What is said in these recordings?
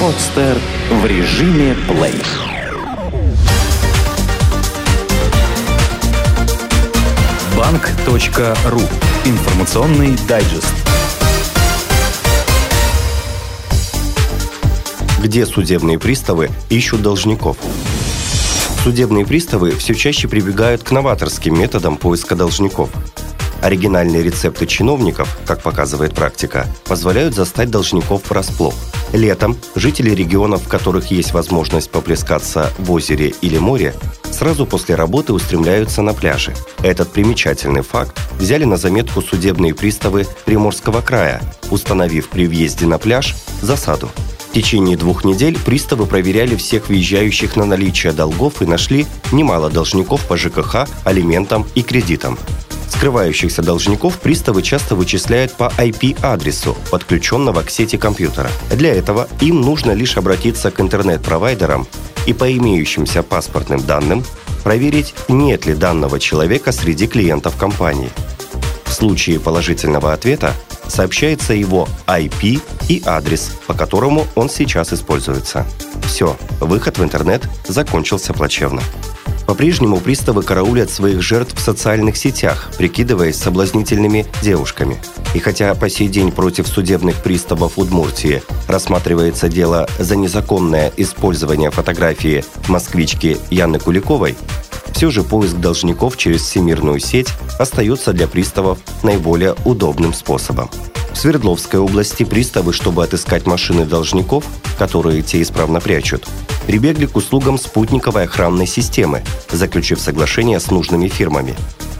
Подстер в режиме плей. Банк.ру. Информационный дайджест. Где судебные приставы ищут должников? Судебные приставы все чаще прибегают к новаторским методам поиска должников. Оригинальные рецепты чиновников, как показывает практика, позволяют застать должников врасплох. Летом жители регионов, в которых есть возможность поплескаться в озере или море, сразу после работы устремляются на пляжи. Этот примечательный факт взяли на заметку судебные приставы Приморского края, установив при въезде на пляж засаду. В течение двух недель приставы проверяли всех въезжающих на наличие долгов и нашли немало должников по ЖКХ, алиментам и кредитам. Скрывающихся должников приставы часто вычисляют по IP-адресу, подключенного к сети компьютера. Для этого им нужно лишь обратиться к интернет-провайдерам и по имеющимся паспортным данным проверить, нет ли данного человека среди клиентов компании. В случае положительного ответа сообщается его IP и адрес, по которому он сейчас используется. Все, выход в интернет закончился плачевно. По-прежнему приставы караулят своих жертв в социальных сетях, прикидываясь соблазнительными девушками. И хотя по сей день против судебных приставов Удмуртии рассматривается дело за незаконное использование фотографии москвички Яны Куликовой, все же поиск должников через всемирную сеть остается для приставов наиболее удобным способом. В Свердловской области приставы, чтобы отыскать машины должников, которые те исправно прячут, прибегли к услугам спутниковой охранной системы, заключив соглашение с нужными фирмами.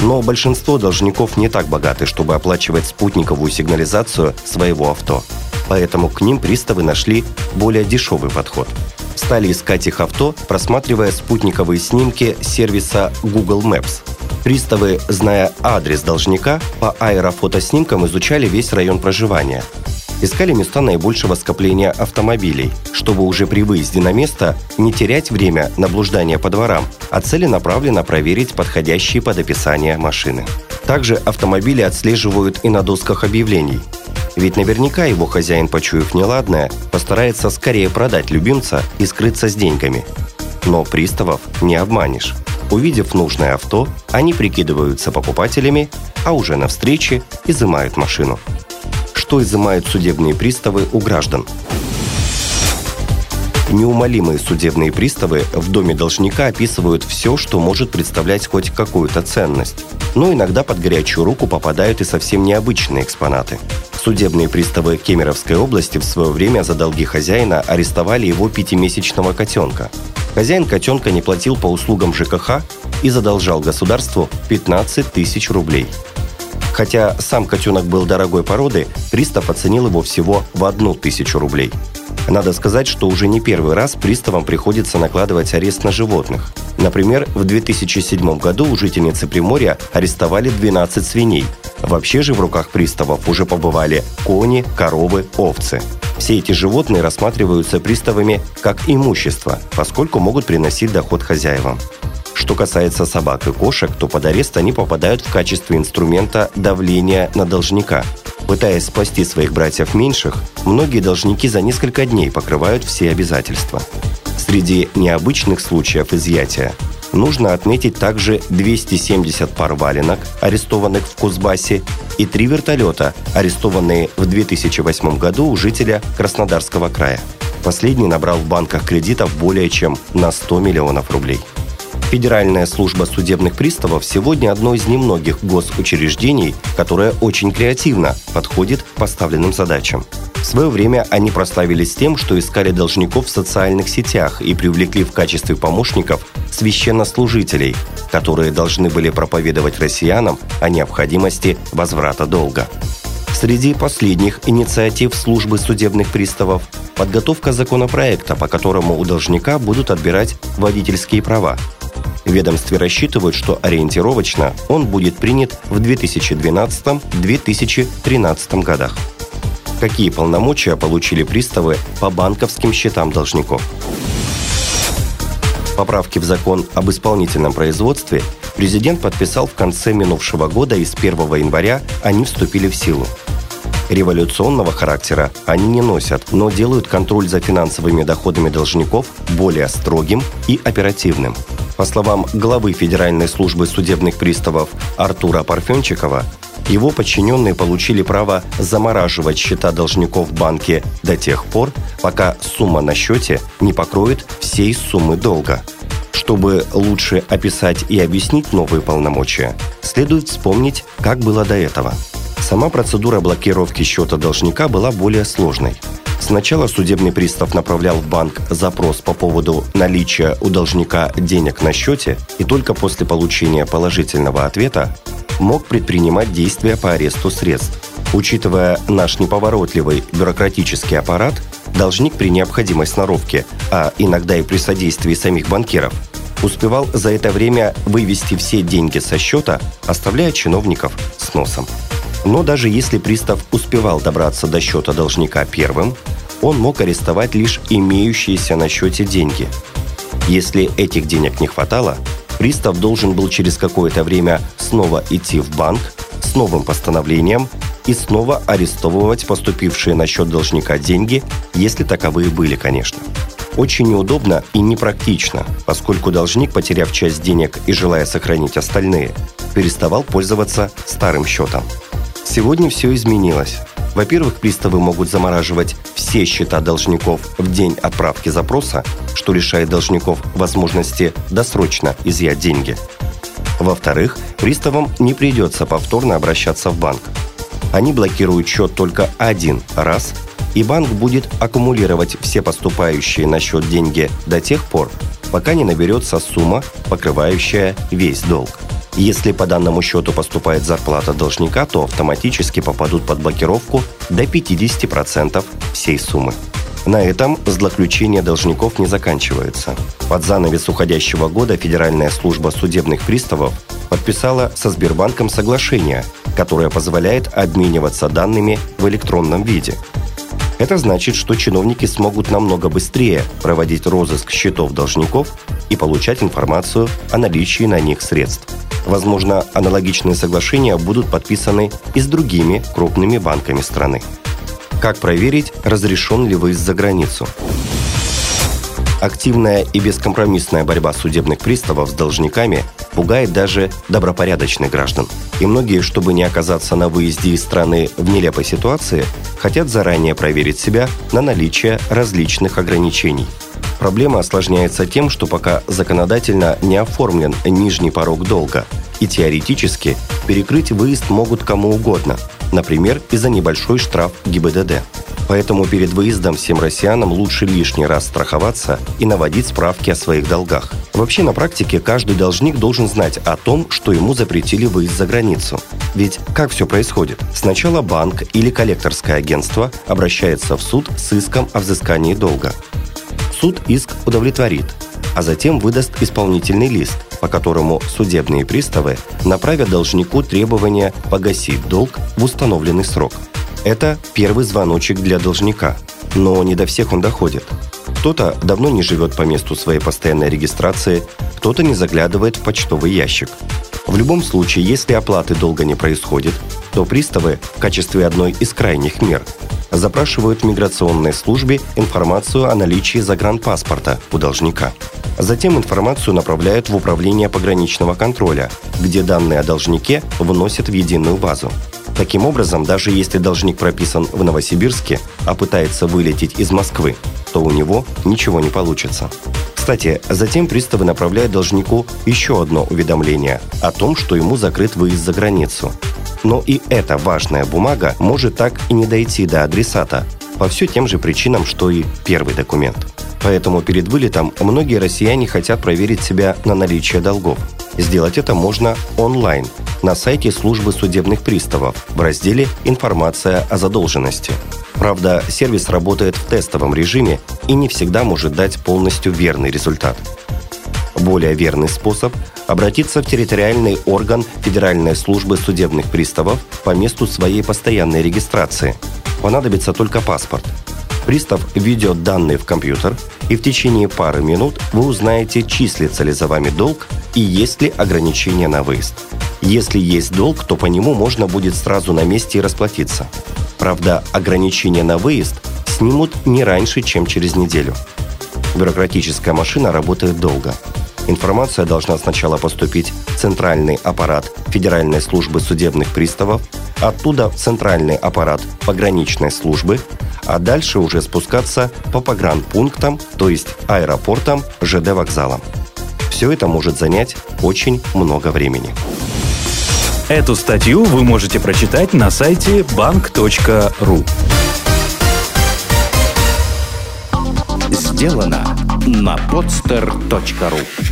Но большинство должников не так богаты, чтобы оплачивать спутниковую сигнализацию своего авто. Поэтому к ним приставы нашли более дешевый подход. Стали искать их авто, просматривая спутниковые снимки сервиса Google Maps. Приставы, зная адрес должника, по аэрофотоснимкам изучали весь район проживания – искали места наибольшего скопления автомобилей, чтобы уже при выезде на место не терять время на блуждание по дворам, а целенаправленно проверить подходящие под описание машины. Также автомобили отслеживают и на досках объявлений. Ведь наверняка его хозяин, почуяв неладное, постарается скорее продать любимца и скрыться с деньгами. Но приставов не обманешь. Увидев нужное авто, они прикидываются покупателями, а уже на встрече изымают машину что изымают судебные приставы у граждан. Неумолимые судебные приставы в доме должника описывают все, что может представлять хоть какую-то ценность. Но иногда под горячую руку попадают и совсем необычные экспонаты. Судебные приставы Кемеровской области в свое время за долги хозяина арестовали его пятимесячного котенка. Хозяин котенка не платил по услугам ЖКХ и задолжал государству 15 тысяч рублей – Хотя сам котенок был дорогой породы, пристав оценил его всего в одну тысячу рублей. Надо сказать, что уже не первый раз приставам приходится накладывать арест на животных. Например, в 2007 году у жительницы Приморья арестовали 12 свиней. Вообще же в руках приставов уже побывали кони, коровы, овцы. Все эти животные рассматриваются приставами как имущество, поскольку могут приносить доход хозяевам. Что касается собак и кошек, то под арест они попадают в качестве инструмента давления на должника. Пытаясь спасти своих братьев меньших, многие должники за несколько дней покрывают все обязательства. Среди необычных случаев изъятия нужно отметить также 270 пар валенок, арестованных в Кузбассе, и три вертолета, арестованные в 2008 году у жителя Краснодарского края. Последний набрал в банках кредитов более чем на 100 миллионов рублей. Федеральная служба судебных приставов сегодня одно из немногих госучреждений, которое очень креативно подходит к поставленным задачам. В свое время они прославились тем, что искали должников в социальных сетях и привлекли в качестве помощников священнослужителей, которые должны были проповедовать россиянам о необходимости возврата долга. Среди последних инициатив службы судебных приставов – подготовка законопроекта, по которому у должника будут отбирать водительские права – в ведомстве рассчитывают, что ориентировочно он будет принят в 2012-2013 годах. Какие полномочия получили приставы по банковским счетам должников? Поправки в закон об исполнительном производстве президент подписал в конце минувшего года и с 1 января они вступили в силу. Революционного характера они не носят, но делают контроль за финансовыми доходами должников более строгим и оперативным. По словам главы Федеральной службы судебных приставов Артура Парфенчикова, его подчиненные получили право замораживать счета должников в банке до тех пор, пока сумма на счете не покроет всей суммы долга. Чтобы лучше описать и объяснить новые полномочия, следует вспомнить, как было до этого. Сама процедура блокировки счета должника была более сложной. Сначала судебный пристав направлял в банк запрос по поводу наличия у должника денег на счете, и только после получения положительного ответа мог предпринимать действия по аресту средств. Учитывая наш неповоротливый бюрократический аппарат, должник при необходимой сноровке, а иногда и при содействии самих банкиров, успевал за это время вывести все деньги со счета, оставляя чиновников с носом. Но даже если пристав успевал добраться до счета должника первым, он мог арестовать лишь имеющиеся на счете деньги. Если этих денег не хватало, пристав должен был через какое-то время снова идти в банк с новым постановлением и снова арестовывать поступившие на счет должника деньги, если таковые были, конечно. Очень неудобно и непрактично, поскольку должник, потеряв часть денег и желая сохранить остальные, переставал пользоваться старым счетом. Сегодня все изменилось. Во-первых, приставы могут замораживать все счета должников в день отправки запроса, что лишает должников возможности досрочно изъять деньги. Во-вторых, приставам не придется повторно обращаться в банк. Они блокируют счет только один раз, и банк будет аккумулировать все поступающие на счет деньги до тех пор, пока не наберется сумма, покрывающая весь долг. Если по данному счету поступает зарплата должника, то автоматически попадут под блокировку до 50% всей суммы. На этом злоключение должников не заканчивается. Под занавес уходящего года Федеральная служба судебных приставов подписала со Сбербанком соглашение, которое позволяет обмениваться данными в электронном виде. Это значит, что чиновники смогут намного быстрее проводить розыск счетов должников и получать информацию о наличии на них средств. Возможно, аналогичные соглашения будут подписаны и с другими крупными банками страны. Как проверить, разрешен ли выезд за границу? Активная и бескомпромиссная борьба судебных приставов с должниками пугает даже добропорядочных граждан. И многие, чтобы не оказаться на выезде из страны в нелепой ситуации, хотят заранее проверить себя на наличие различных ограничений – Проблема осложняется тем, что пока законодательно не оформлен нижний порог долга, и теоретически перекрыть выезд могут кому угодно, например, из-за небольшой штраф ГИБДД. Поэтому перед выездом всем россиянам лучше лишний раз страховаться и наводить справки о своих долгах. Вообще на практике каждый должник должен знать о том, что ему запретили выезд за границу. Ведь как все происходит? Сначала банк или коллекторское агентство обращается в суд с иском о взыскании долга. Суд иск удовлетворит, а затем выдаст исполнительный лист, по которому судебные приставы направят должнику требования погасить долг в установленный срок. Это первый звоночек для должника, но не до всех он доходит. Кто-то давно не живет по месту своей постоянной регистрации, кто-то не заглядывает в почтовый ящик. В любом случае, если оплаты долга не происходит, то приставы в качестве одной из крайних мер запрашивают в миграционной службе информацию о наличии загранпаспорта у должника. Затем информацию направляют в управление пограничного контроля, где данные о должнике вносят в единую базу. Таким образом, даже если должник прописан в Новосибирске, а пытается вылететь из Москвы, то у него ничего не получится. Кстати, затем приставы направляют должнику еще одно уведомление о том, что ему закрыт выезд за границу, но и эта важная бумага может так и не дойти до адресата по все тем же причинам, что и первый документ. Поэтому перед вылетом многие россияне хотят проверить себя на наличие долгов. Сделать это можно онлайн на сайте службы судебных приставов в разделе «Информация о задолженности». Правда, сервис работает в тестовом режиме и не всегда может дать полностью верный результат. Более верный способ – обратиться в территориальный орган Федеральной службы судебных приставов по месту своей постоянной регистрации. Понадобится только паспорт. Пристав введет данные в компьютер, и в течение пары минут вы узнаете, числится ли за вами долг и есть ли ограничения на выезд. Если есть долг, то по нему можно будет сразу на месте и расплатиться. Правда, ограничения на выезд снимут не раньше, чем через неделю. Бюрократическая машина работает долго. Информация должна сначала поступить в центральный аппарат Федеральной службы судебных приставов, оттуда в центральный аппарат пограничной службы, а дальше уже спускаться по погранпунктам, то есть аэропортам, ЖД вокзалам. Все это может занять очень много времени. Эту статью вы можете прочитать на сайте bank.ru. Сделано на podster.ru